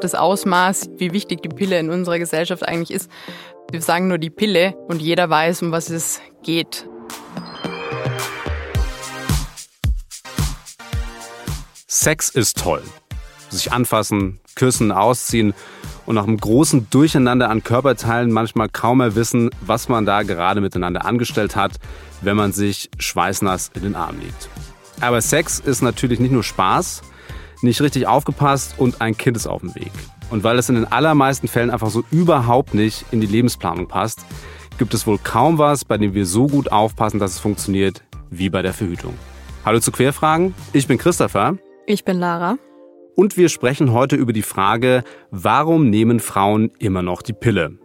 das Ausmaß, wie wichtig die Pille in unserer Gesellschaft eigentlich ist. Wir sagen nur die Pille und jeder weiß, um was es geht. Sex ist toll. Sich anfassen, küssen, ausziehen und nach einem großen Durcheinander an Körperteilen manchmal kaum mehr wissen, was man da gerade miteinander angestellt hat, wenn man sich schweißnass in den Arm liegt. Aber Sex ist natürlich nicht nur Spaß, nicht richtig aufgepasst und ein Kind ist auf dem Weg. Und weil es in den allermeisten Fällen einfach so überhaupt nicht in die Lebensplanung passt, gibt es wohl kaum was, bei dem wir so gut aufpassen, dass es funktioniert, wie bei der Verhütung. Hallo zu Querfragen, ich bin Christopher. Ich bin Lara. Und wir sprechen heute über die Frage, warum nehmen Frauen immer noch die Pille?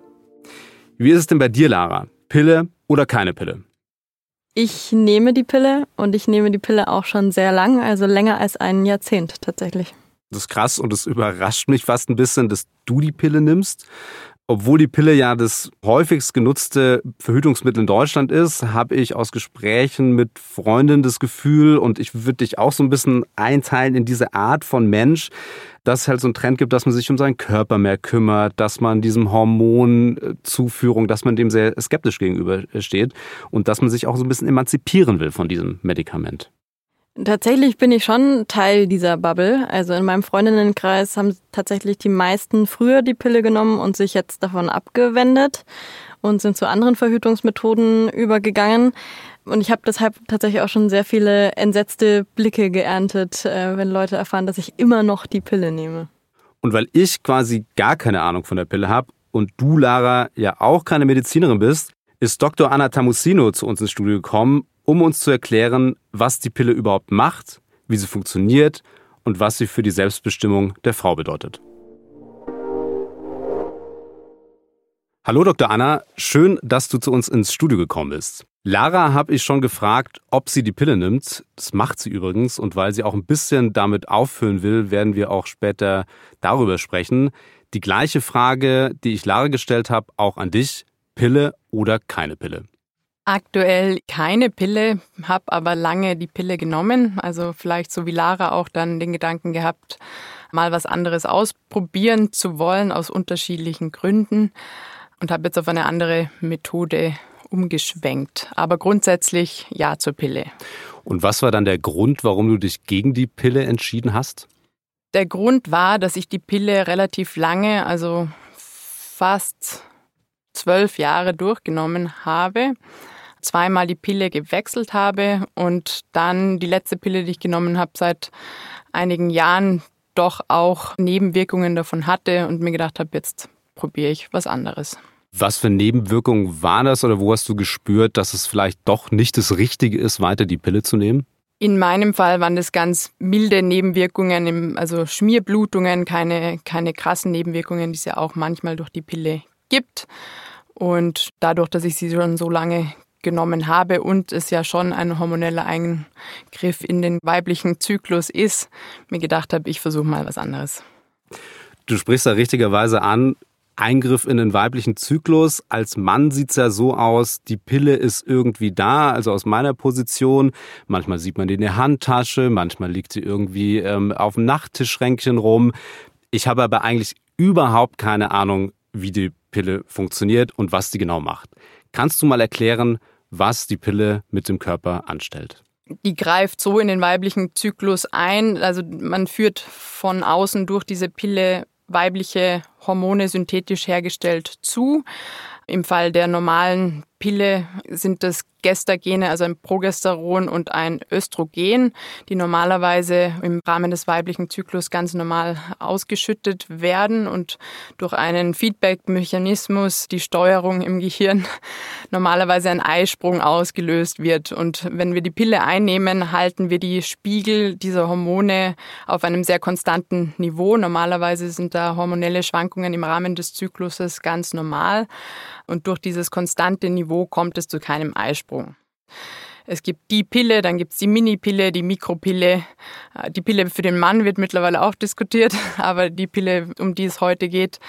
Wie ist es denn bei dir, Lara? Pille oder keine Pille? Ich nehme die Pille und ich nehme die Pille auch schon sehr lang, also länger als ein Jahrzehnt tatsächlich. Das ist krass und es überrascht mich fast ein bisschen, dass du die Pille nimmst. Obwohl die Pille ja das häufigst genutzte Verhütungsmittel in Deutschland ist, habe ich aus Gesprächen mit Freundinnen das Gefühl, und ich würde dich auch so ein bisschen einteilen in diese Art von Mensch, dass es halt so einen Trend gibt, dass man sich um seinen Körper mehr kümmert, dass man diesem Hormonzuführung, dass man dem sehr skeptisch gegenübersteht und dass man sich auch so ein bisschen emanzipieren will von diesem Medikament. Tatsächlich bin ich schon Teil dieser Bubble. Also in meinem Freundinnenkreis haben tatsächlich die meisten früher die Pille genommen und sich jetzt davon abgewendet und sind zu anderen Verhütungsmethoden übergegangen. Und ich habe deshalb tatsächlich auch schon sehr viele entsetzte Blicke geerntet, äh, wenn Leute erfahren, dass ich immer noch die Pille nehme. Und weil ich quasi gar keine Ahnung von der Pille habe und du, Lara, ja auch keine Medizinerin bist, ist Dr. Anna Tamusino zu uns ins Studio gekommen um uns zu erklären, was die Pille überhaupt macht, wie sie funktioniert und was sie für die Selbstbestimmung der Frau bedeutet. Hallo Dr. Anna, schön, dass du zu uns ins Studio gekommen bist. Lara habe ich schon gefragt, ob sie die Pille nimmt. Das macht sie übrigens und weil sie auch ein bisschen damit auffüllen will, werden wir auch später darüber sprechen. Die gleiche Frage, die ich Lara gestellt habe, auch an dich. Pille oder keine Pille? Aktuell keine Pille, habe aber lange die Pille genommen. Also vielleicht so wie Lara auch dann den Gedanken gehabt, mal was anderes ausprobieren zu wollen aus unterschiedlichen Gründen und habe jetzt auf eine andere Methode umgeschwenkt. Aber grundsätzlich ja zur Pille. Und was war dann der Grund, warum du dich gegen die Pille entschieden hast? Der Grund war, dass ich die Pille relativ lange, also fast zwölf Jahre durchgenommen habe zweimal die Pille gewechselt habe und dann die letzte Pille, die ich genommen habe, seit einigen Jahren doch auch Nebenwirkungen davon hatte und mir gedacht habe, jetzt probiere ich was anderes. Was für Nebenwirkungen waren das oder wo hast du gespürt, dass es vielleicht doch nicht das Richtige ist, weiter die Pille zu nehmen? In meinem Fall waren das ganz milde Nebenwirkungen, also Schmierblutungen, keine, keine krassen Nebenwirkungen, die es ja auch manchmal durch die Pille gibt. Und dadurch, dass ich sie schon so lange genommen habe und es ja schon ein hormoneller Eingriff in den weiblichen Zyklus ist, mir gedacht habe, ich versuche mal was anderes. Du sprichst da richtigerweise an, Eingriff in den weiblichen Zyklus. Als Mann sieht es ja so aus, die Pille ist irgendwie da, also aus meiner Position. Manchmal sieht man die in der Handtasche, manchmal liegt sie irgendwie ähm, auf dem Nachttischschränkchen rum. Ich habe aber eigentlich überhaupt keine Ahnung, wie die Pille funktioniert und was die genau macht. Kannst du mal erklären, was die Pille mit dem Körper anstellt? Die greift so in den weiblichen Zyklus ein. Also man führt von außen durch diese Pille weibliche Hormone synthetisch hergestellt zu. Im Fall der normalen Pille sind das Gestagene, also ein Progesteron und ein Östrogen, die normalerweise im Rahmen des weiblichen Zyklus ganz normal ausgeschüttet werden und durch einen Feedback-Mechanismus die Steuerung im Gehirn normalerweise ein Eisprung ausgelöst wird. Und wenn wir die Pille einnehmen, halten wir die Spiegel dieser Hormone auf einem sehr konstanten Niveau. Normalerweise sind da hormonelle Schwankungen im Rahmen des Zykluses ganz normal. Und durch dieses konstante Niveau kommt es zu keinem Eisprung. Es gibt die Pille, dann gibt es die Mini-Pille, die Mikropille. Äh, die Pille für den Mann wird mittlerweile auch diskutiert, aber die Pille, um die es heute geht,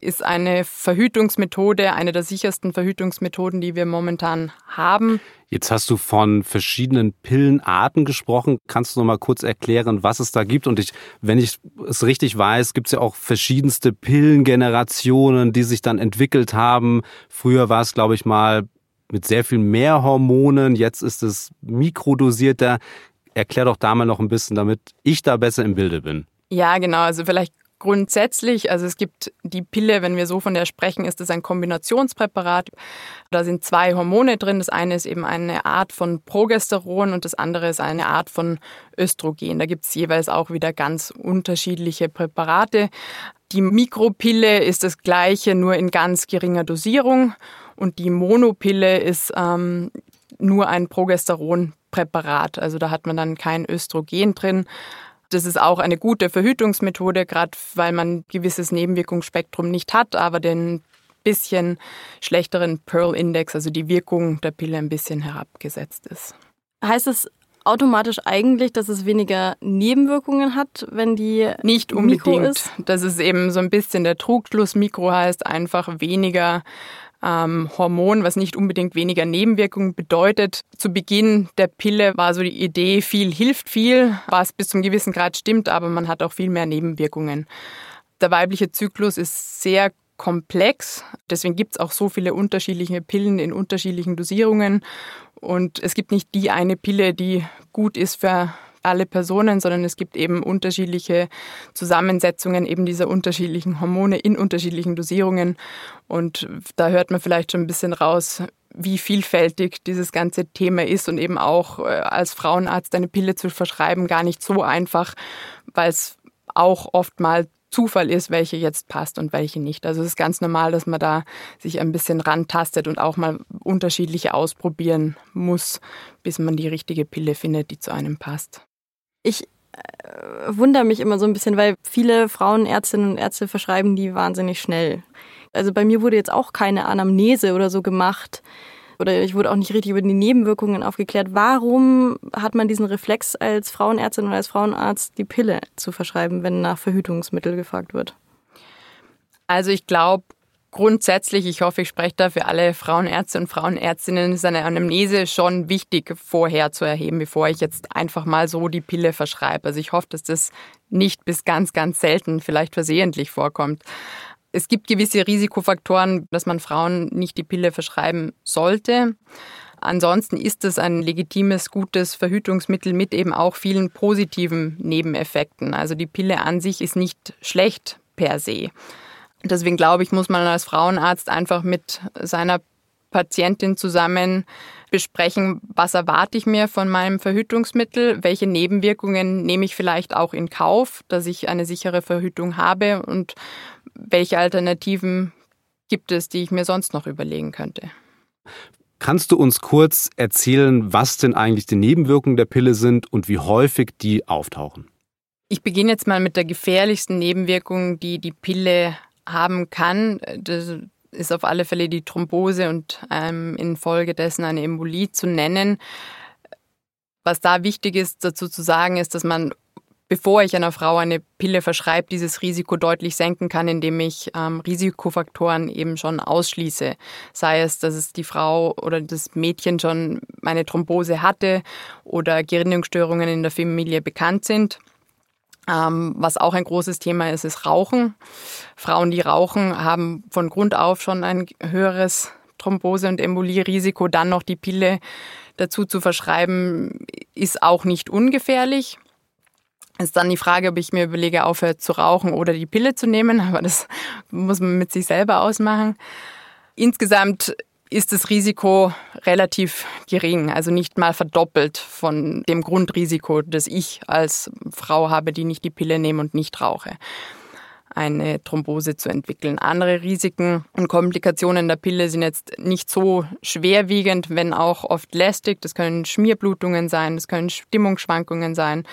ist eine Verhütungsmethode, eine der sichersten Verhütungsmethoden, die wir momentan haben. Jetzt hast du von verschiedenen Pillenarten gesprochen. Kannst du noch mal kurz erklären, was es da gibt? Und ich, wenn ich es richtig weiß, gibt es ja auch verschiedenste Pillengenerationen, die sich dann entwickelt haben. Früher war es, glaube ich, mal mit sehr viel mehr Hormonen. Jetzt ist es mikrodosierter. Erklär doch da mal noch ein bisschen, damit ich da besser im Bilde bin. Ja, genau. Also vielleicht grundsätzlich, also es gibt die Pille, wenn wir so von der sprechen, ist es ein Kombinationspräparat. Da sind zwei Hormone drin. Das eine ist eben eine Art von Progesteron und das andere ist eine Art von Östrogen. Da gibt es jeweils auch wieder ganz unterschiedliche Präparate. Die Mikropille ist das gleiche, nur in ganz geringer Dosierung. Und die Monopille ist ähm, nur ein Progesteronpräparat. Also da hat man dann kein Östrogen drin. Das ist auch eine gute Verhütungsmethode, gerade weil man gewisses Nebenwirkungsspektrum nicht hat, aber den bisschen schlechteren Pearl-Index, also die Wirkung der Pille ein bisschen herabgesetzt ist. Heißt es automatisch eigentlich, dass es weniger Nebenwirkungen hat, wenn die nicht unbedingt. Mikro ist? Das ist eben so ein bisschen der Trugschluss. Mikro heißt einfach weniger ähm, Hormon, was nicht unbedingt weniger Nebenwirkungen bedeutet. Zu Beginn der Pille war so die Idee, viel hilft viel, was bis zum gewissen Grad stimmt, aber man hat auch viel mehr Nebenwirkungen. Der weibliche Zyklus ist sehr komplex. Deswegen gibt es auch so viele unterschiedliche Pillen in unterschiedlichen Dosierungen. Und es gibt nicht die eine Pille, die gut ist für alle Personen, sondern es gibt eben unterschiedliche Zusammensetzungen eben dieser unterschiedlichen Hormone in unterschiedlichen Dosierungen. Und da hört man vielleicht schon ein bisschen raus, wie vielfältig dieses ganze Thema ist und eben auch äh, als Frauenarzt eine Pille zu verschreiben gar nicht so einfach, weil es auch oft mal Zufall ist, welche jetzt passt und welche nicht. Also es ist ganz normal, dass man da sich ein bisschen rantastet und auch mal unterschiedliche ausprobieren muss, bis man die richtige Pille findet, die zu einem passt. Ich äh, wundere mich immer so ein bisschen, weil viele Frauenärztinnen und Ärzte verschreiben die wahnsinnig schnell. Also bei mir wurde jetzt auch keine Anamnese oder so gemacht. Oder ich wurde auch nicht richtig über die Nebenwirkungen aufgeklärt. Warum hat man diesen Reflex als Frauenärztin oder als Frauenarzt, die Pille zu verschreiben, wenn nach Verhütungsmittel gefragt wird? Also ich glaube, grundsätzlich, ich hoffe, ich spreche da für alle Frauenärzte und Frauenärztinnen, ist eine Anamnese schon wichtig vorher zu erheben, bevor ich jetzt einfach mal so die Pille verschreibe. Also ich hoffe, dass das nicht bis ganz, ganz selten, vielleicht versehentlich vorkommt. Es gibt gewisse Risikofaktoren, dass man Frauen nicht die Pille verschreiben sollte. Ansonsten ist es ein legitimes, gutes Verhütungsmittel mit eben auch vielen positiven Nebeneffekten. Also die Pille an sich ist nicht schlecht per se. Deswegen glaube ich, muss man als Frauenarzt einfach mit seiner Patientin zusammen besprechen, was erwarte ich mir von meinem Verhütungsmittel, welche Nebenwirkungen nehme ich vielleicht auch in Kauf, dass ich eine sichere Verhütung habe und welche Alternativen gibt es, die ich mir sonst noch überlegen könnte. Kannst du uns kurz erzählen, was denn eigentlich die Nebenwirkungen der Pille sind und wie häufig die auftauchen? Ich beginne jetzt mal mit der gefährlichsten Nebenwirkung, die die Pille haben kann. Das ist auf alle Fälle die Thrombose und ähm, infolgedessen eine Embolie zu nennen. Was da wichtig ist, dazu zu sagen, ist, dass man, bevor ich einer Frau eine Pille verschreibe, dieses Risiko deutlich senken kann, indem ich ähm, Risikofaktoren eben schon ausschließe. Sei es, dass es die Frau oder das Mädchen schon eine Thrombose hatte oder Gerinnungsstörungen in der Familie bekannt sind. Ähm, was auch ein großes Thema ist, ist Rauchen. Frauen, die rauchen, haben von Grund auf schon ein höheres Thrombose- und Embolierisiko. Dann noch die Pille dazu zu verschreiben, ist auch nicht ungefährlich. Ist dann die Frage, ob ich mir überlege, aufhört zu rauchen oder die Pille zu nehmen. Aber das muss man mit sich selber ausmachen. Insgesamt ist das Risiko relativ gering, also nicht mal verdoppelt von dem Grundrisiko, das ich als Frau habe, die nicht die Pille nehme und nicht rauche eine Thrombose zu entwickeln. Andere Risiken und Komplikationen der Pille sind jetzt nicht so schwerwiegend, wenn auch oft lästig. Das können Schmierblutungen sein, das können Stimmungsschwankungen sein,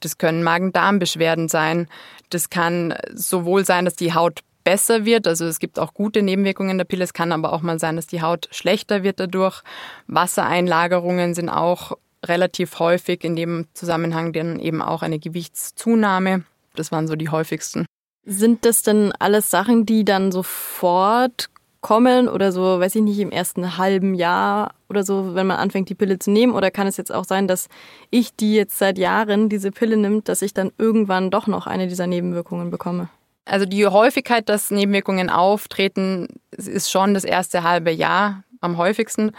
das können Magen-Darm-Beschwerden sein. Das kann sowohl sein, dass die Haut besser wird. Also es gibt auch gute Nebenwirkungen der Pille. Es kann aber auch mal sein, dass die Haut schlechter wird dadurch. Wassereinlagerungen sind auch relativ häufig in dem Zusammenhang dann eben auch eine Gewichtszunahme. Das waren so die häufigsten. Sind das denn alles Sachen, die dann sofort kommen oder so, weiß ich nicht, im ersten halben Jahr oder so, wenn man anfängt, die Pille zu nehmen? Oder kann es jetzt auch sein, dass ich, die jetzt seit Jahren diese Pille nimmt, dass ich dann irgendwann doch noch eine dieser Nebenwirkungen bekomme? Also die Häufigkeit, dass Nebenwirkungen auftreten, ist schon das erste halbe Jahr am häufigsten.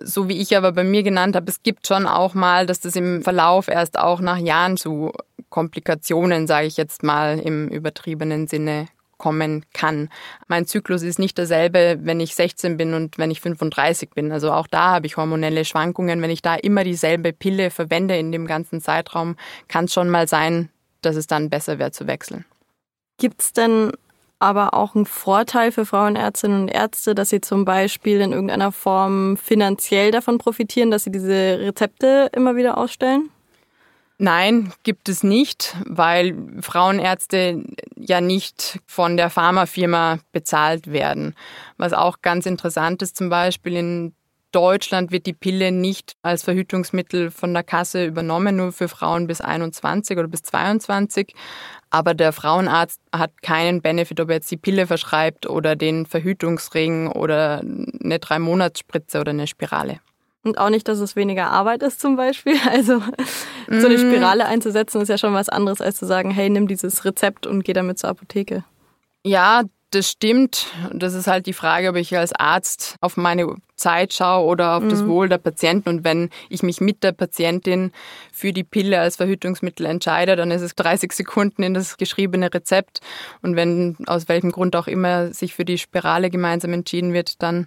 So wie ich aber bei mir genannt habe, es gibt schon auch mal, dass das im Verlauf erst auch nach Jahren zu Komplikationen, sage ich jetzt mal im übertriebenen Sinne, kommen kann. Mein Zyklus ist nicht derselbe, wenn ich 16 bin und wenn ich 35 bin. Also auch da habe ich hormonelle Schwankungen. Wenn ich da immer dieselbe Pille verwende in dem ganzen Zeitraum, kann es schon mal sein, dass es dann besser wäre zu wechseln. Gibt es denn aber auch einen Vorteil für Frauenärztinnen und Ärzte, dass sie zum Beispiel in irgendeiner Form finanziell davon profitieren, dass sie diese Rezepte immer wieder ausstellen? Nein, gibt es nicht, weil Frauenärzte ja nicht von der Pharmafirma bezahlt werden. Was auch ganz interessant ist, zum Beispiel in Deutschland wird die Pille nicht als Verhütungsmittel von der Kasse übernommen, nur für Frauen bis 21 oder bis 22. Aber der Frauenarzt hat keinen Benefit, ob er jetzt die Pille verschreibt oder den Verhütungsring oder eine Drei-Monats-Spritze oder eine Spirale. Und auch nicht, dass es weniger Arbeit ist zum Beispiel. Also so eine mm. Spirale einzusetzen ist ja schon was anderes, als zu sagen, hey, nimm dieses Rezept und geh damit zur Apotheke. Ja, das stimmt. Das ist halt die Frage, ob ich als Arzt auf meine Zeit schaue oder auf mhm. das Wohl der Patienten. Und wenn ich mich mit der Patientin für die Pille als Verhütungsmittel entscheide, dann ist es 30 Sekunden in das geschriebene Rezept. Und wenn aus welchem Grund auch immer sich für die Spirale gemeinsam entschieden wird, dann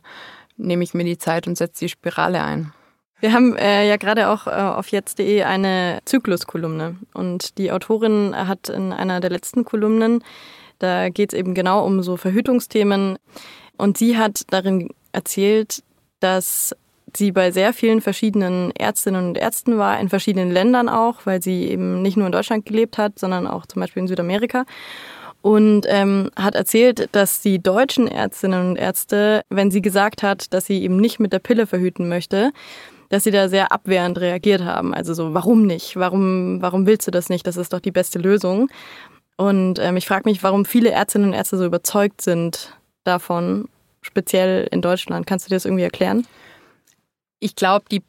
nehme ich mir die Zeit und setze die Spirale ein. Wir haben äh, ja gerade auch äh, auf jetzt.de eine Zykluskolumne und die Autorin hat in einer der letzten Kolumnen, da geht es eben genau um so Verhütungsthemen und sie hat darin erzählt, dass sie bei sehr vielen verschiedenen Ärztinnen und Ärzten war, in verschiedenen Ländern auch, weil sie eben nicht nur in Deutschland gelebt hat, sondern auch zum Beispiel in Südamerika und ähm, hat erzählt, dass die deutschen Ärztinnen und Ärzte, wenn sie gesagt hat, dass sie eben nicht mit der Pille verhüten möchte, dass sie da sehr abwehrend reagiert haben. Also so, warum nicht? Warum, warum willst du das nicht? Das ist doch die beste Lösung. Und ähm, ich frage mich, warum viele Ärztinnen und Ärzte so überzeugt sind davon, speziell in Deutschland. Kannst du dir das irgendwie erklären? Ich glaube, die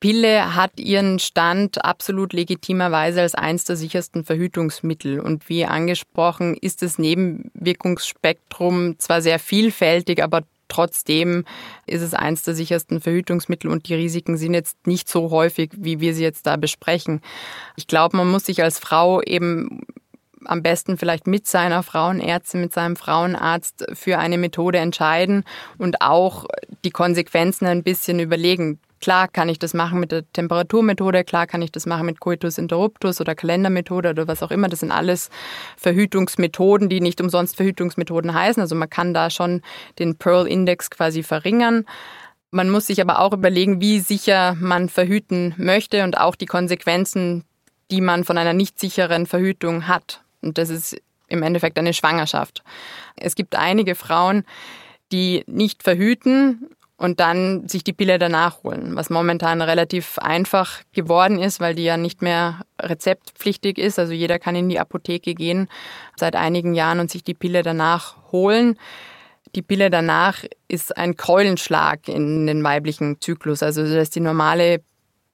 Pille hat ihren Stand absolut legitimerweise als eins der sichersten Verhütungsmittel. Und wie angesprochen, ist das Nebenwirkungsspektrum zwar sehr vielfältig, aber trotzdem ist es eins der sichersten Verhütungsmittel und die Risiken sind jetzt nicht so häufig, wie wir sie jetzt da besprechen. Ich glaube, man muss sich als Frau eben am besten vielleicht mit seiner Frauenärztin, mit seinem Frauenarzt für eine Methode entscheiden und auch die Konsequenzen ein bisschen überlegen. Klar kann ich das machen mit der Temperaturmethode, klar kann ich das machen mit Coitus interruptus oder Kalendermethode oder was auch immer. Das sind alles Verhütungsmethoden, die nicht umsonst Verhütungsmethoden heißen. Also man kann da schon den Pearl-Index quasi verringern. Man muss sich aber auch überlegen, wie sicher man verhüten möchte und auch die Konsequenzen, die man von einer nicht sicheren Verhütung hat. Und das ist im Endeffekt eine Schwangerschaft. Es gibt einige Frauen, die nicht verhüten und dann sich die Pille danach holen, was momentan relativ einfach geworden ist, weil die ja nicht mehr rezeptpflichtig ist. Also jeder kann in die Apotheke gehen seit einigen Jahren und sich die Pille danach holen. Die Pille danach ist ein Keulenschlag in den weiblichen Zyklus. Also das ist die normale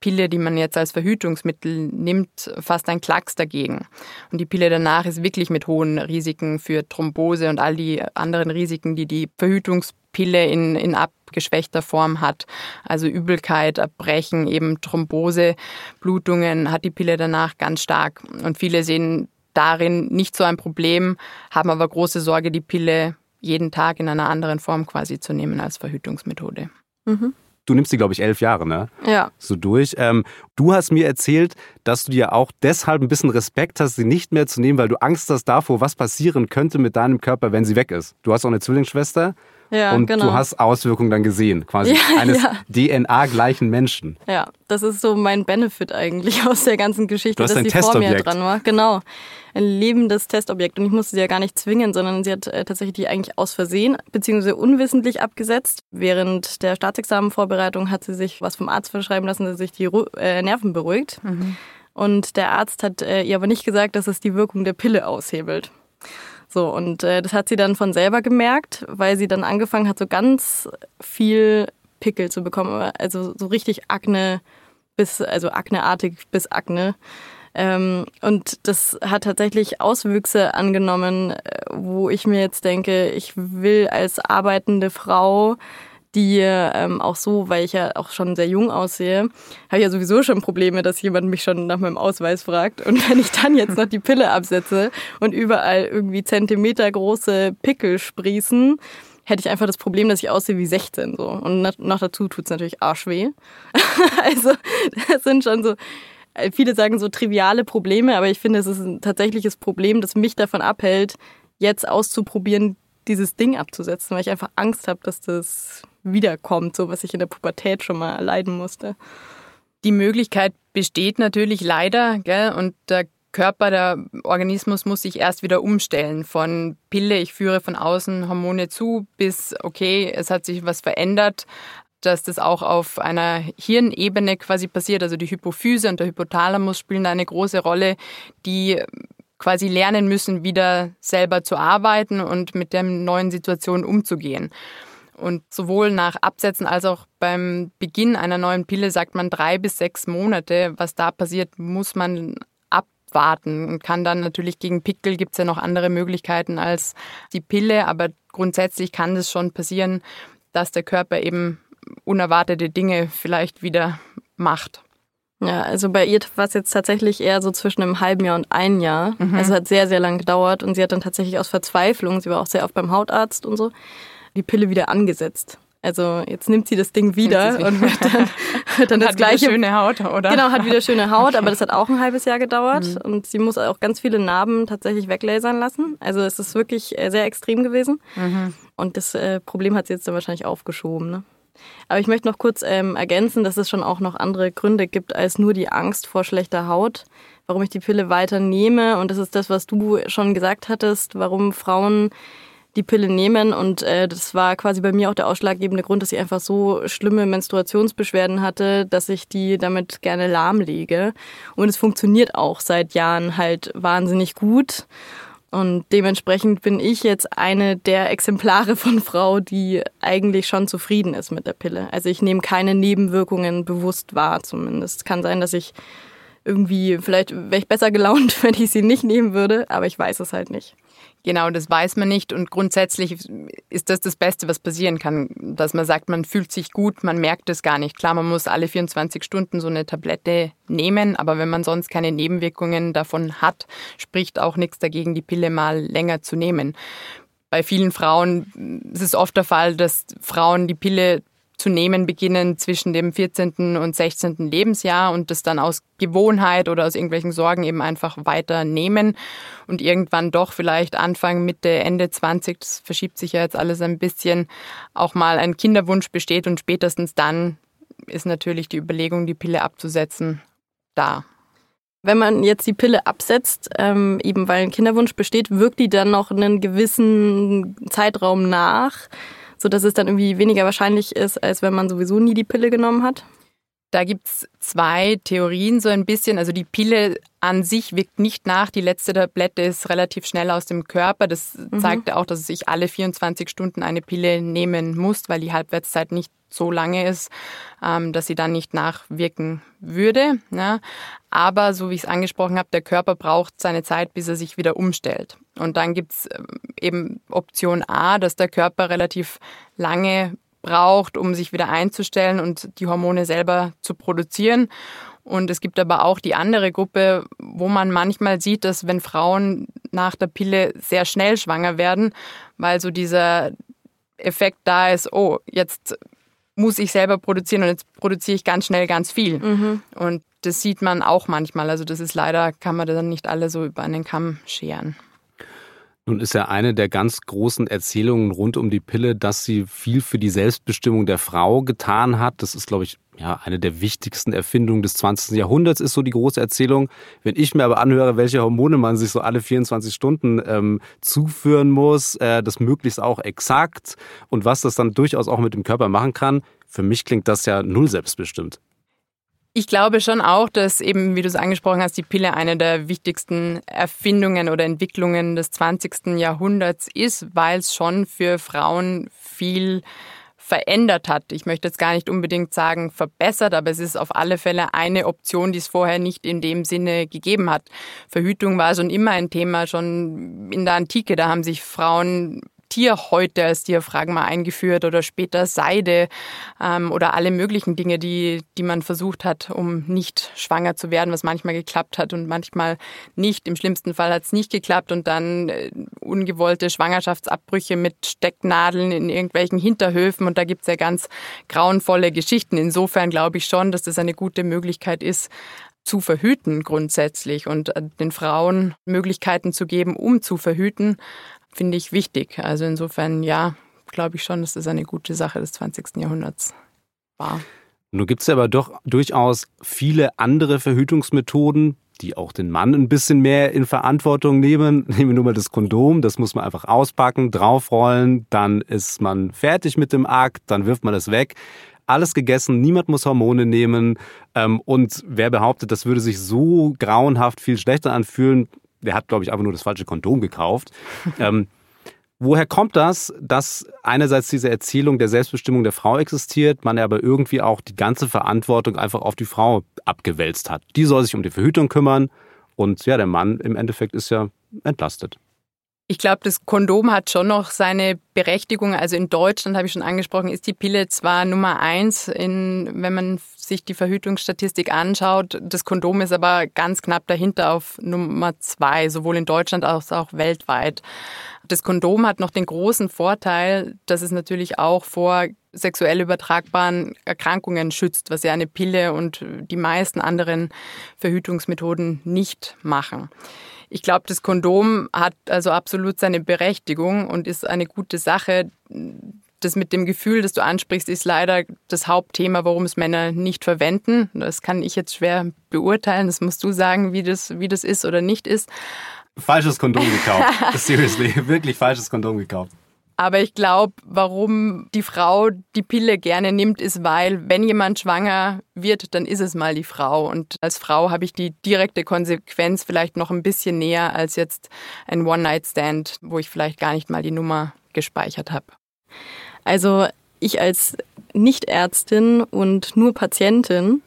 Pille, die man jetzt als Verhütungsmittel nimmt, fast ein Klacks dagegen. Und die Pille danach ist wirklich mit hohen Risiken für Thrombose und all die anderen Risiken, die die Verhütungspille in, in abgeschwächter Form hat. Also Übelkeit, Erbrechen, eben Thrombose, Blutungen hat die Pille danach ganz stark. Und viele sehen darin nicht so ein Problem, haben aber große Sorge, die Pille jeden Tag in einer anderen Form quasi zu nehmen als Verhütungsmethode. Mhm. Du nimmst die, glaube ich, elf Jahre, ne? Ja. So durch. Ähm, du hast mir erzählt, dass du dir auch deshalb ein bisschen Respekt hast, sie nicht mehr zu nehmen, weil du Angst hast davor, was passieren könnte mit deinem Körper, wenn sie weg ist. Du hast auch eine Zwillingsschwester Ja, und genau. du hast Auswirkungen dann gesehen, quasi ja, eines ja. DNA-gleichen Menschen. Ja, das ist so mein Benefit eigentlich aus der ganzen Geschichte, dass sie vor mir dran war. Genau, ein lebendes Testobjekt. Und ich musste sie ja gar nicht zwingen, sondern sie hat äh, tatsächlich die eigentlich aus Versehen bzw. unwissentlich abgesetzt. Während der Staatsexamenvorbereitung hat sie sich was vom Arzt verschreiben lassen, dass sich die äh, Nerven beruhigt. Mhm. Und der Arzt hat äh, ihr aber nicht gesagt, dass es die Wirkung der Pille aushebelt. So, und äh, das hat sie dann von selber gemerkt, weil sie dann angefangen hat, so ganz viel Pickel zu bekommen. Also so richtig Akne bis, also Akneartig bis Akne. Ähm, und das hat tatsächlich Auswüchse angenommen, äh, wo ich mir jetzt denke, ich will als arbeitende Frau die ähm, auch so, weil ich ja auch schon sehr jung aussehe, habe ich ja sowieso schon Probleme, dass jemand mich schon nach meinem Ausweis fragt. Und wenn ich dann jetzt noch die Pille absetze und überall irgendwie Zentimeter große Pickel sprießen, hätte ich einfach das Problem, dass ich aussehe wie 16 so. Und noch dazu tut es natürlich arschweh. also das sind schon so, äh, viele sagen so triviale Probleme, aber ich finde, es ist ein tatsächliches Problem, das mich davon abhält, jetzt auszuprobieren, dieses Ding abzusetzen, weil ich einfach Angst habe, dass das wiederkommt, so was ich in der Pubertät schon mal erleiden musste. Die Möglichkeit besteht natürlich leider, gell? Und der Körper, der Organismus muss sich erst wieder umstellen von Pille, ich führe von außen Hormone zu, bis okay, es hat sich was verändert, dass das auch auf einer Hirnebene quasi passiert. Also die Hypophyse und der Hypothalamus spielen eine große Rolle, die quasi lernen müssen, wieder selber zu arbeiten und mit der neuen Situation umzugehen. Und sowohl nach Absetzen als auch beim Beginn einer neuen Pille sagt man drei bis sechs Monate. Was da passiert, muss man abwarten und kann dann natürlich gegen Pickel gibt es ja noch andere Möglichkeiten als die Pille, aber grundsätzlich kann es schon passieren, dass der Körper eben unerwartete Dinge vielleicht wieder macht. Ja, also bei ihr war es jetzt tatsächlich eher so zwischen einem halben Jahr und einem Jahr. Mhm. Also hat sehr, sehr lang gedauert und sie hat dann tatsächlich aus Verzweiflung, sie war auch sehr oft beim Hautarzt und so, die Pille wieder angesetzt. Also jetzt nimmt sie das Ding wieder und wird dann, wird dann das hat gleiche. Wieder schöne Haut, oder? Genau, hat wieder schöne Haut, okay. aber das hat auch ein halbes Jahr gedauert mhm. und sie muss auch ganz viele Narben tatsächlich weglasern lassen. Also es ist wirklich äh, sehr extrem gewesen mhm. und das äh, Problem hat sie jetzt dann wahrscheinlich aufgeschoben. Ne? Aber ich möchte noch kurz ähm, ergänzen, dass es schon auch noch andere Gründe gibt als nur die Angst vor schlechter Haut, warum ich die Pille weiter nehme. Und das ist das, was du schon gesagt hattest, warum Frauen die Pille nehmen. Und äh, das war quasi bei mir auch der ausschlaggebende Grund, dass ich einfach so schlimme Menstruationsbeschwerden hatte, dass ich die damit gerne lahmlege. Und es funktioniert auch seit Jahren halt wahnsinnig gut. Und dementsprechend bin ich jetzt eine der Exemplare von Frau, die eigentlich schon zufrieden ist mit der Pille. Also ich nehme keine Nebenwirkungen bewusst wahr zumindest. Kann sein, dass ich irgendwie, vielleicht wäre ich besser gelaunt, wenn ich sie nicht nehmen würde, aber ich weiß es halt nicht. Genau, das weiß man nicht. Und grundsätzlich ist das das Beste, was passieren kann, dass man sagt, man fühlt sich gut, man merkt es gar nicht. Klar, man muss alle 24 Stunden so eine Tablette nehmen, aber wenn man sonst keine Nebenwirkungen davon hat, spricht auch nichts dagegen, die Pille mal länger zu nehmen. Bei vielen Frauen ist es oft der Fall, dass Frauen die Pille zu nehmen beginnen zwischen dem 14. und 16. Lebensjahr und das dann aus Gewohnheit oder aus irgendwelchen Sorgen eben einfach weiter nehmen und irgendwann doch vielleicht Anfang, Mitte, Ende 20, das verschiebt sich ja jetzt alles ein bisschen, auch mal ein Kinderwunsch besteht und spätestens dann ist natürlich die Überlegung, die Pille abzusetzen, da. Wenn man jetzt die Pille absetzt, ähm, eben weil ein Kinderwunsch besteht, wirkt die dann noch einen gewissen Zeitraum nach? So dass es dann irgendwie weniger wahrscheinlich ist, als wenn man sowieso nie die Pille genommen hat? Da gibt es zwei Theorien so ein bisschen. Also die Pille an sich wirkt nicht nach. Die letzte Tablette ist relativ schnell aus dem Körper. Das mhm. zeigt auch, dass ich alle 24 Stunden eine Pille nehmen muss, weil die Halbwertszeit nicht so lange ist, ähm, dass sie dann nicht nachwirken würde. Ja. Aber so wie ich es angesprochen habe, der Körper braucht seine Zeit, bis er sich wieder umstellt. Und dann gibt es ähm, eben Option A, dass der Körper relativ lange braucht, um sich wieder einzustellen und die Hormone selber zu produzieren. Und es gibt aber auch die andere Gruppe, wo man manchmal sieht, dass wenn Frauen nach der Pille sehr schnell schwanger werden, weil so dieser Effekt da ist, oh, jetzt muss ich selber produzieren und jetzt produziere ich ganz schnell ganz viel. Mhm. Und das sieht man auch manchmal. Also das ist leider, kann man dann nicht alle so über einen Kamm scheren. Nun ist ja eine der ganz großen Erzählungen rund um die Pille, dass sie viel für die Selbstbestimmung der Frau getan hat. Das ist, glaube ich, ja, eine der wichtigsten Erfindungen des 20. Jahrhunderts ist so die große Erzählung. Wenn ich mir aber anhöre, welche Hormone man sich so alle 24 Stunden ähm, zuführen muss, äh, das möglichst auch exakt und was das dann durchaus auch mit dem Körper machen kann, für mich klingt das ja null selbstbestimmt. Ich glaube schon auch, dass eben, wie du es angesprochen hast, die Pille eine der wichtigsten Erfindungen oder Entwicklungen des 20. Jahrhunderts ist, weil es schon für Frauen viel verändert hat. Ich möchte jetzt gar nicht unbedingt sagen verbessert, aber es ist auf alle Fälle eine Option, die es vorher nicht in dem Sinne gegeben hat. Verhütung war schon immer ein Thema, schon in der Antike. Da haben sich Frauen Tierhäute als Diaphragma eingeführt oder später Seide ähm, oder alle möglichen Dinge, die, die man versucht hat, um nicht schwanger zu werden, was manchmal geklappt hat und manchmal nicht. Im schlimmsten Fall hat es nicht geklappt und dann äh, ungewollte Schwangerschaftsabbrüche mit Stecknadeln in irgendwelchen Hinterhöfen und da gibt es ja ganz grauenvolle Geschichten. Insofern glaube ich schon, dass das eine gute Möglichkeit ist, zu verhüten grundsätzlich und äh, den Frauen Möglichkeiten zu geben, um zu verhüten finde ich wichtig. Also insofern, ja, glaube ich schon, dass das eine gute Sache des 20. Jahrhunderts war. Nun gibt es aber doch durchaus viele andere Verhütungsmethoden, die auch den Mann ein bisschen mehr in Verantwortung nehmen. Nehmen wir nur mal das Kondom, das muss man einfach auspacken, draufrollen, dann ist man fertig mit dem Akt, dann wirft man es weg. Alles gegessen, niemand muss Hormone nehmen. Ähm, und wer behauptet, das würde sich so grauenhaft viel schlechter anfühlen, der hat, glaube ich, einfach nur das falsche Kondom gekauft. ähm, woher kommt das, dass einerseits diese Erzählung der Selbstbestimmung der Frau existiert, man aber irgendwie auch die ganze Verantwortung einfach auf die Frau abgewälzt hat? Die soll sich um die Verhütung kümmern und ja, der Mann im Endeffekt ist ja entlastet. Ich glaube, das Kondom hat schon noch seine Berechtigung. Also in Deutschland, habe ich schon angesprochen, ist die Pille zwar Nummer eins, in, wenn man sich die Verhütungsstatistik anschaut. Das Kondom ist aber ganz knapp dahinter auf Nummer zwei, sowohl in Deutschland als auch weltweit. Das Kondom hat noch den großen Vorteil, dass es natürlich auch vor sexuell übertragbaren Erkrankungen schützt, was ja eine Pille und die meisten anderen Verhütungsmethoden nicht machen. Ich glaube, das Kondom hat also absolut seine Berechtigung und ist eine gute Sache. Das mit dem Gefühl, das du ansprichst, ist leider das Hauptthema, warum es Männer nicht verwenden. Das kann ich jetzt schwer beurteilen. Das musst du sagen, wie das, wie das ist oder nicht ist. Falsches Kondom gekauft. Seriously, wirklich falsches Kondom gekauft. Aber ich glaube, warum die Frau die Pille gerne nimmt, ist, weil wenn jemand schwanger wird, dann ist es mal die Frau. Und als Frau habe ich die direkte Konsequenz vielleicht noch ein bisschen näher als jetzt ein One-Night-Stand, wo ich vielleicht gar nicht mal die Nummer gespeichert habe. Also ich als Nichtärztin und nur Patientin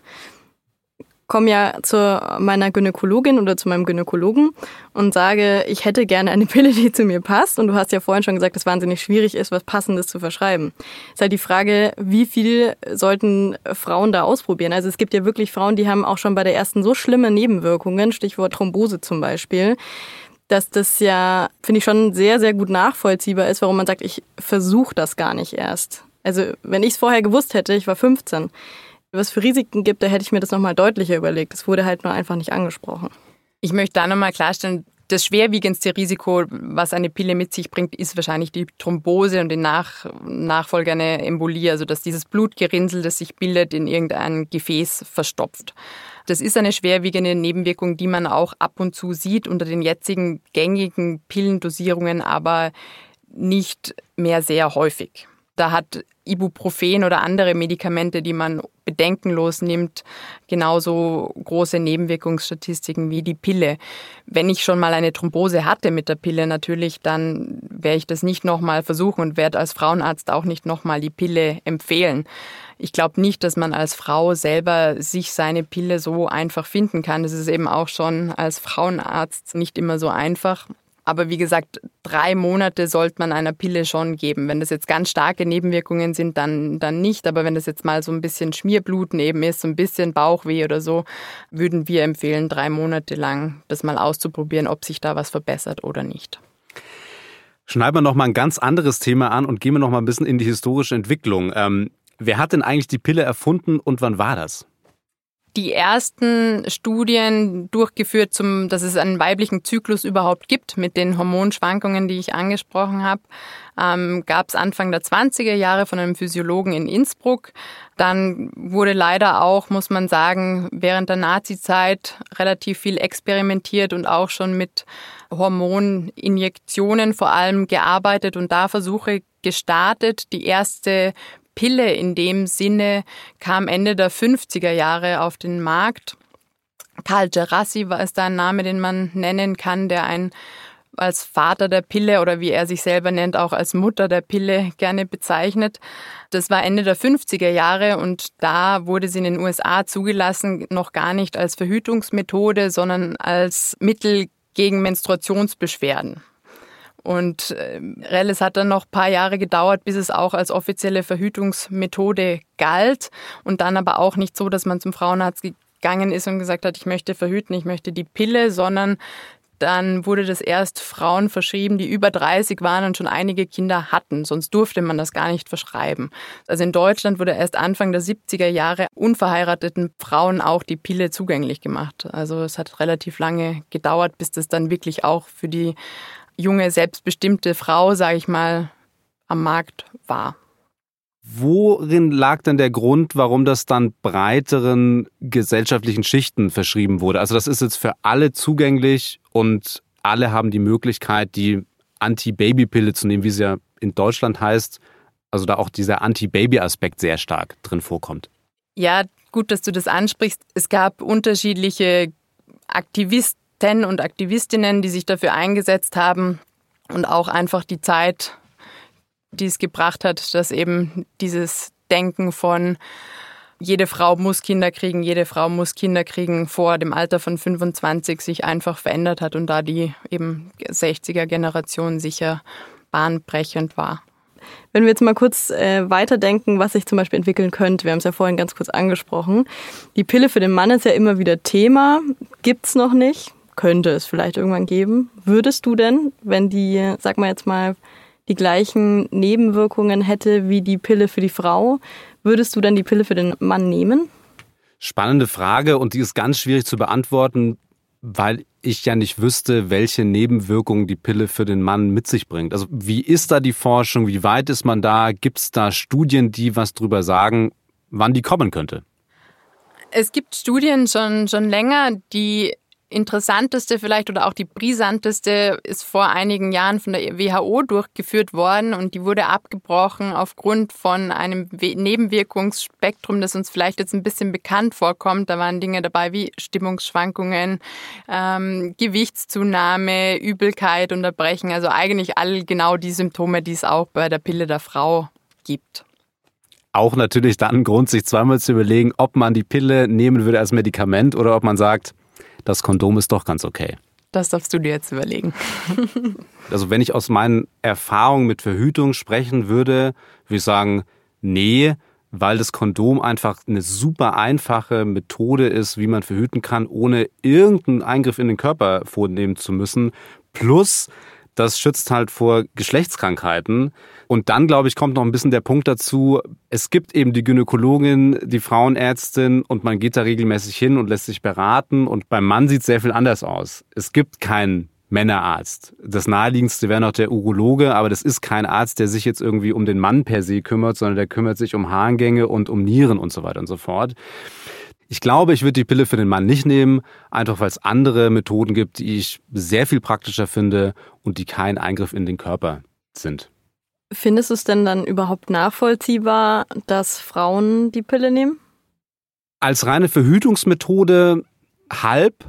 komme ja zu meiner Gynäkologin oder zu meinem Gynäkologen und sage, ich hätte gerne eine Pille, die zu mir passt. Und du hast ja vorhin schon gesagt, dass es wahnsinnig schwierig ist, was Passendes zu verschreiben. Ist halt die Frage, wie viel sollten Frauen da ausprobieren? Also es gibt ja wirklich Frauen, die haben auch schon bei der ersten so schlimme Nebenwirkungen, Stichwort Thrombose zum Beispiel, dass das ja, finde ich, schon sehr, sehr gut nachvollziehbar ist, warum man sagt, ich versuche das gar nicht erst. Also wenn ich es vorher gewusst hätte, ich war 15, was für Risiken gibt, da hätte ich mir das nochmal deutlicher überlegt. Das wurde halt nur einfach nicht angesprochen. Ich möchte da nochmal klarstellen, das schwerwiegendste Risiko, was eine Pille mit sich bringt, ist wahrscheinlich die Thrombose und in Nach Nachfolge eine Embolie, also dass dieses Blutgerinnsel, das sich bildet, in irgendein Gefäß verstopft. Das ist eine schwerwiegende Nebenwirkung, die man auch ab und zu sieht unter den jetzigen gängigen Pillendosierungen, aber nicht mehr sehr häufig. Da hat Ibuprofen oder andere Medikamente, die man bedenkenlos nimmt, genauso große Nebenwirkungsstatistiken wie die Pille. Wenn ich schon mal eine Thrombose hatte mit der Pille natürlich, dann werde ich das nicht nochmal versuchen und werde als Frauenarzt auch nicht nochmal die Pille empfehlen. Ich glaube nicht, dass man als Frau selber sich seine Pille so einfach finden kann. Das ist eben auch schon als Frauenarzt nicht immer so einfach. Aber wie gesagt, drei Monate sollte man einer Pille schon geben. Wenn das jetzt ganz starke Nebenwirkungen sind, dann, dann nicht. Aber wenn das jetzt mal so ein bisschen Schmierbluten eben ist, so ein bisschen Bauchweh oder so, würden wir empfehlen, drei Monate lang das mal auszuprobieren, ob sich da was verbessert oder nicht. Schneiden wir noch mal ein ganz anderes Thema an und gehen wir noch mal ein bisschen in die historische Entwicklung. Ähm, wer hat denn eigentlich die Pille erfunden und wann war das? Die ersten Studien durchgeführt, zum, dass es einen weiblichen Zyklus überhaupt gibt mit den Hormonschwankungen, die ich angesprochen habe. Ähm, gab es Anfang der 20er Jahre von einem Physiologen in Innsbruck. Dann wurde leider auch, muss man sagen, während der Nazizeit relativ viel experimentiert und auch schon mit Hormoninjektionen vor allem gearbeitet und da Versuche gestartet. Die erste Pille in dem Sinne kam Ende der 50er Jahre auf den Markt. Karl Gerassi war es da ein Name, den man nennen kann, der ein als Vater der Pille oder wie er sich selber nennt, auch als Mutter der Pille gerne bezeichnet. Das war Ende der 50er Jahre und da wurde sie in den USA zugelassen, noch gar nicht als Verhütungsmethode, sondern als Mittel gegen Menstruationsbeschwerden. Und äh, Relles hat dann noch ein paar Jahre gedauert, bis es auch als offizielle Verhütungsmethode galt. Und dann aber auch nicht so, dass man zum Frauenarzt gegangen ist und gesagt hat, ich möchte verhüten, ich möchte die Pille, sondern dann wurde das erst Frauen verschrieben, die über 30 waren und schon einige Kinder hatten. Sonst durfte man das gar nicht verschreiben. Also in Deutschland wurde erst Anfang der 70er Jahre unverheirateten Frauen auch die Pille zugänglich gemacht. Also es hat relativ lange gedauert, bis das dann wirklich auch für die junge, selbstbestimmte Frau, sage ich mal, am Markt war. Worin lag denn der Grund, warum das dann breiteren gesellschaftlichen Schichten verschrieben wurde? Also das ist jetzt für alle zugänglich und alle haben die Möglichkeit, die Anti-Baby-Pille zu nehmen, wie sie ja in Deutschland heißt. Also da auch dieser Anti-Baby-Aspekt sehr stark drin vorkommt. Ja, gut, dass du das ansprichst. Es gab unterschiedliche Aktivisten Aktivisten und Aktivistinnen, die sich dafür eingesetzt haben und auch einfach die Zeit, die es gebracht hat, dass eben dieses Denken von jede Frau muss Kinder kriegen, jede Frau muss Kinder kriegen vor dem Alter von 25 sich einfach verändert hat und da die eben 60er Generation sicher bahnbrechend war. Wenn wir jetzt mal kurz äh, weiterdenken, was sich zum Beispiel entwickeln könnte, wir haben es ja vorhin ganz kurz angesprochen. Die Pille für den Mann ist ja immer wieder Thema, gibt's noch nicht könnte es vielleicht irgendwann geben. Würdest du denn, wenn die, sag mal jetzt mal, die gleichen Nebenwirkungen hätte wie die Pille für die Frau, würdest du dann die Pille für den Mann nehmen? Spannende Frage und die ist ganz schwierig zu beantworten, weil ich ja nicht wüsste, welche Nebenwirkungen die Pille für den Mann mit sich bringt. Also wie ist da die Forschung? Wie weit ist man da? Gibt es da Studien, die was drüber sagen, wann die kommen könnte? Es gibt Studien schon, schon länger, die interessanteste vielleicht oder auch die brisanteste ist vor einigen Jahren von der WHO durchgeführt worden und die wurde abgebrochen aufgrund von einem Nebenwirkungsspektrum, das uns vielleicht jetzt ein bisschen bekannt vorkommt. Da waren Dinge dabei wie Stimmungsschwankungen, ähm, Gewichtszunahme, Übelkeit und Erbrechen. Also eigentlich all genau die Symptome, die es auch bei der Pille der Frau gibt auch natürlich dann ein Grund, sich zweimal zu überlegen, ob man die Pille nehmen würde als Medikament oder ob man sagt, das Kondom ist doch ganz okay. Das darfst du dir jetzt überlegen. also wenn ich aus meinen Erfahrungen mit Verhütung sprechen würde, würde ich sagen, nee, weil das Kondom einfach eine super einfache Methode ist, wie man verhüten kann, ohne irgendeinen Eingriff in den Körper vornehmen zu müssen. Plus, das schützt halt vor Geschlechtskrankheiten. Und dann, glaube ich, kommt noch ein bisschen der Punkt dazu, es gibt eben die Gynäkologin, die Frauenärztin und man geht da regelmäßig hin und lässt sich beraten. Und beim Mann sieht es sehr viel anders aus. Es gibt keinen Männerarzt. Das naheliegendste wäre noch der Urologe, aber das ist kein Arzt, der sich jetzt irgendwie um den Mann per se kümmert, sondern der kümmert sich um Harngänge und um Nieren und so weiter und so fort. Ich glaube, ich würde die Pille für den Mann nicht nehmen, einfach weil es andere Methoden gibt, die ich sehr viel praktischer finde und die kein Eingriff in den Körper sind. Findest du es denn dann überhaupt nachvollziehbar, dass Frauen die Pille nehmen? Als reine Verhütungsmethode halb.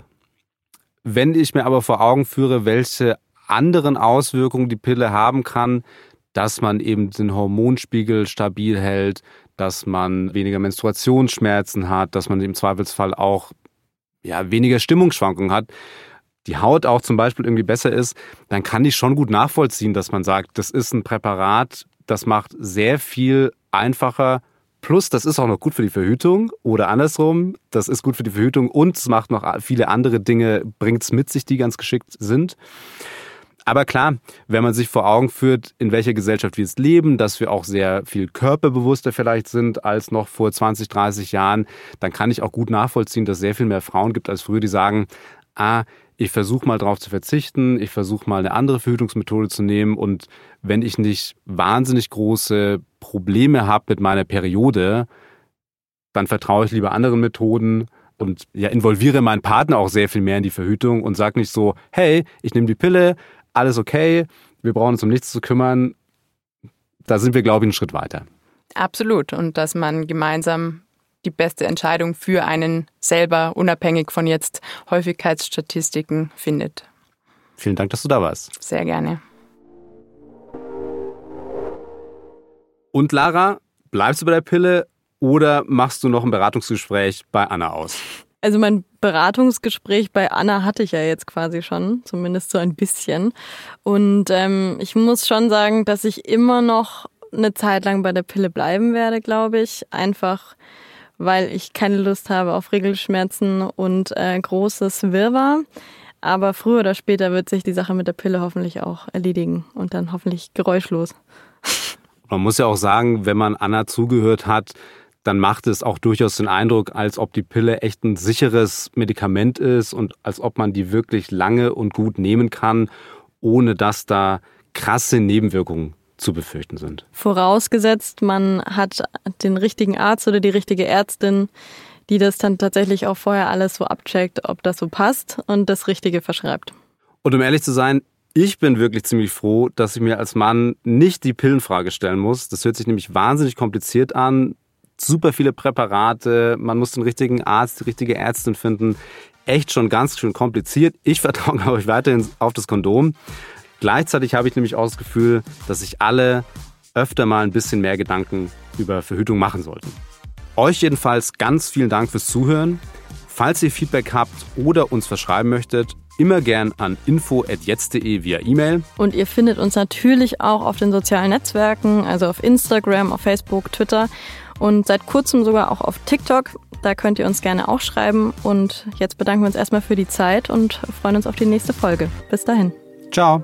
Wenn ich mir aber vor Augen führe, welche anderen Auswirkungen die Pille haben kann, dass man eben den Hormonspiegel stabil hält, dass man weniger Menstruationsschmerzen hat, dass man im Zweifelsfall auch ja, weniger Stimmungsschwankungen hat, die Haut auch zum Beispiel irgendwie besser ist, dann kann ich schon gut nachvollziehen, dass man sagt, das ist ein Präparat, das macht sehr viel einfacher. Plus, das ist auch noch gut für die Verhütung oder andersrum, das ist gut für die Verhütung und es macht noch viele andere Dinge, bringt es mit sich, die ganz geschickt sind. Aber klar, wenn man sich vor Augen führt, in welcher Gesellschaft wir jetzt leben, dass wir auch sehr viel körperbewusster vielleicht sind als noch vor 20, 30 Jahren, dann kann ich auch gut nachvollziehen, dass es sehr viel mehr Frauen gibt als früher, die sagen, ah, ich versuche mal darauf zu verzichten, ich versuche mal eine andere Verhütungsmethode zu nehmen und wenn ich nicht wahnsinnig große Probleme habe mit meiner Periode, dann vertraue ich lieber anderen Methoden und ja, involviere meinen Partner auch sehr viel mehr in die Verhütung und sage nicht so, hey, ich nehme die Pille, alles okay, wir brauchen uns um nichts zu kümmern. Da sind wir, glaube ich, einen Schritt weiter. Absolut. Und dass man gemeinsam die beste Entscheidung für einen selber, unabhängig von jetzt Häufigkeitsstatistiken, findet. Vielen Dank, dass du da warst. Sehr gerne. Und Lara, bleibst du bei der Pille oder machst du noch ein Beratungsgespräch bei Anna aus? Also mein Beratungsgespräch bei Anna hatte ich ja jetzt quasi schon, zumindest so ein bisschen. Und ähm, ich muss schon sagen, dass ich immer noch eine Zeit lang bei der Pille bleiben werde, glaube ich. Einfach weil ich keine Lust habe auf Regelschmerzen und äh, großes Wirrwarr. Aber früher oder später wird sich die Sache mit der Pille hoffentlich auch erledigen und dann hoffentlich geräuschlos. Man muss ja auch sagen, wenn man Anna zugehört hat, dann macht es auch durchaus den Eindruck, als ob die Pille echt ein sicheres Medikament ist und als ob man die wirklich lange und gut nehmen kann, ohne dass da krasse Nebenwirkungen zu befürchten sind. Vorausgesetzt, man hat den richtigen Arzt oder die richtige Ärztin, die das dann tatsächlich auch vorher alles so abcheckt, ob das so passt und das Richtige verschreibt. Und um ehrlich zu sein, ich bin wirklich ziemlich froh, dass ich mir als Mann nicht die Pillenfrage stellen muss. Das hört sich nämlich wahnsinnig kompliziert an. Super viele Präparate, man muss den richtigen Arzt, die richtige Ärztin finden. Echt schon ganz schön kompliziert. Ich vertraue, glaube ich, weiterhin auf das Kondom. Gleichzeitig habe ich nämlich auch das Gefühl, dass sich alle öfter mal ein bisschen mehr Gedanken über Verhütung machen sollten. Euch jedenfalls ganz vielen Dank fürs Zuhören. Falls ihr Feedback habt oder uns verschreiben möchtet, immer gern an info.jetzt.de via E-Mail. Und ihr findet uns natürlich auch auf den sozialen Netzwerken, also auf Instagram, auf Facebook, Twitter und seit kurzem sogar auch auf TikTok. Da könnt ihr uns gerne auch schreiben. Und jetzt bedanken wir uns erstmal für die Zeit und freuen uns auf die nächste Folge. Bis dahin. Ciao.